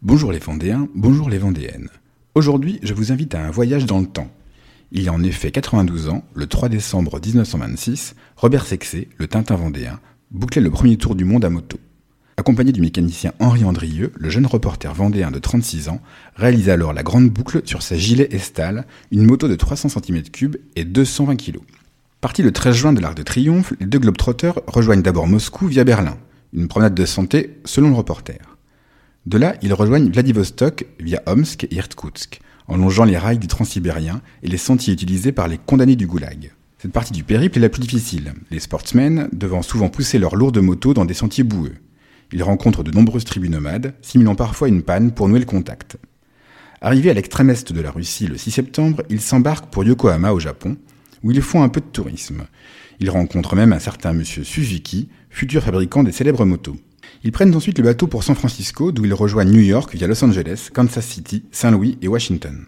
Bonjour les Vendéens, bonjour les Vendéennes. Aujourd'hui, je vous invite à un voyage dans le temps. Il y a en effet 92 ans, le 3 décembre 1926, Robert Sexé, le Tintin vendéen, bouclait le premier tour du monde à moto. Accompagné du mécanicien Henri Andrieux, le jeune reporter vendéen de 36 ans réalisa alors la grande boucle sur sa gilet Estal, une moto de 300 cm3 et 220 kg. Parti le 13 juin de l'Arc de Triomphe, les deux globetrotters rejoignent d'abord Moscou via Berlin, une promenade de santé selon le reporter. De là, ils rejoignent Vladivostok via Omsk et Irkoutsk, en longeant les rails du transsibérien et les sentiers utilisés par les condamnés du goulag. Cette partie du périple est la plus difficile, les sportsmen devant souvent pousser leurs lourdes motos dans des sentiers boueux. Ils rencontrent de nombreuses tribus nomades, simulant parfois une panne pour nouer le contact. Arrivés à l'extrême est de la Russie le 6 septembre, ils s'embarquent pour Yokohama au Japon, où ils font un peu de tourisme. Ils rencontrent même un certain monsieur Suzuki, futur fabricant des célèbres motos. Ils prennent ensuite le bateau pour San Francisco, d'où ils rejoignent New York via Los Angeles, Kansas City, Saint-Louis et Washington.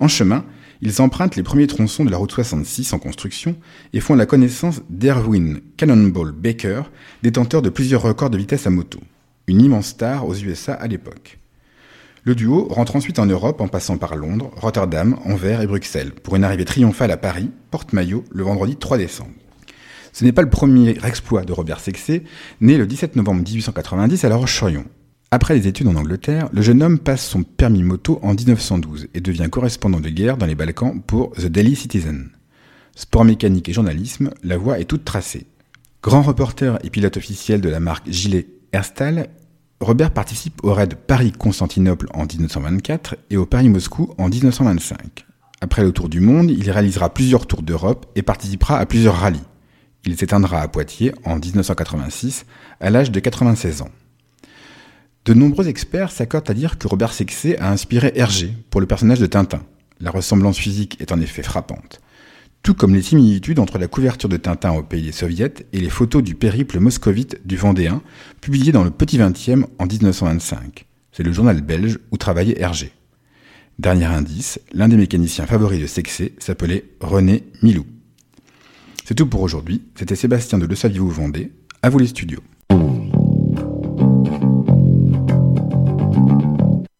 En chemin, ils empruntent les premiers tronçons de la route 66 en construction et font la connaissance d'Erwin Cannonball Baker, détenteur de plusieurs records de vitesse à moto, une immense star aux USA à l'époque. Le duo rentre ensuite en Europe en passant par Londres, Rotterdam, Anvers et Bruxelles pour une arrivée triomphale à Paris, porte-maillot, le vendredi 3 décembre. Ce n'est pas le premier exploit de Robert Sexé, né le 17 novembre 1890 à La Roche-sur-Yon. Après les études en Angleterre, le jeune homme passe son permis moto en 1912 et devient correspondant de guerre dans les Balkans pour The Daily Citizen. Sport mécanique et journalisme, la voie est toute tracée. Grand reporter et pilote officiel de la marque Gilet Herstal, Robert participe au raid Paris-Constantinople en 1924 et au Paris-Moscou en 1925. Après le tour du monde, il réalisera plusieurs tours d'Europe et participera à plusieurs rallyes. Il s'éteindra à Poitiers en 1986 à l'âge de 96 ans. De nombreux experts s'accordent à dire que Robert Sexé a inspiré Hergé pour le personnage de Tintin. La ressemblance physique est en effet frappante. Tout comme les similitudes entre la couverture de Tintin au pays des soviets et les photos du périple moscovite du Vendéen, publiées dans le Petit Vingtième en 1925. C'est le journal belge où travaillait Hergé. Dernier indice, l'un des mécaniciens favoris de Sexé s'appelait René Milou. C'est tout pour aujourd'hui. C'était Sébastien de Le Saviez-vous Vendée. À vous les studios.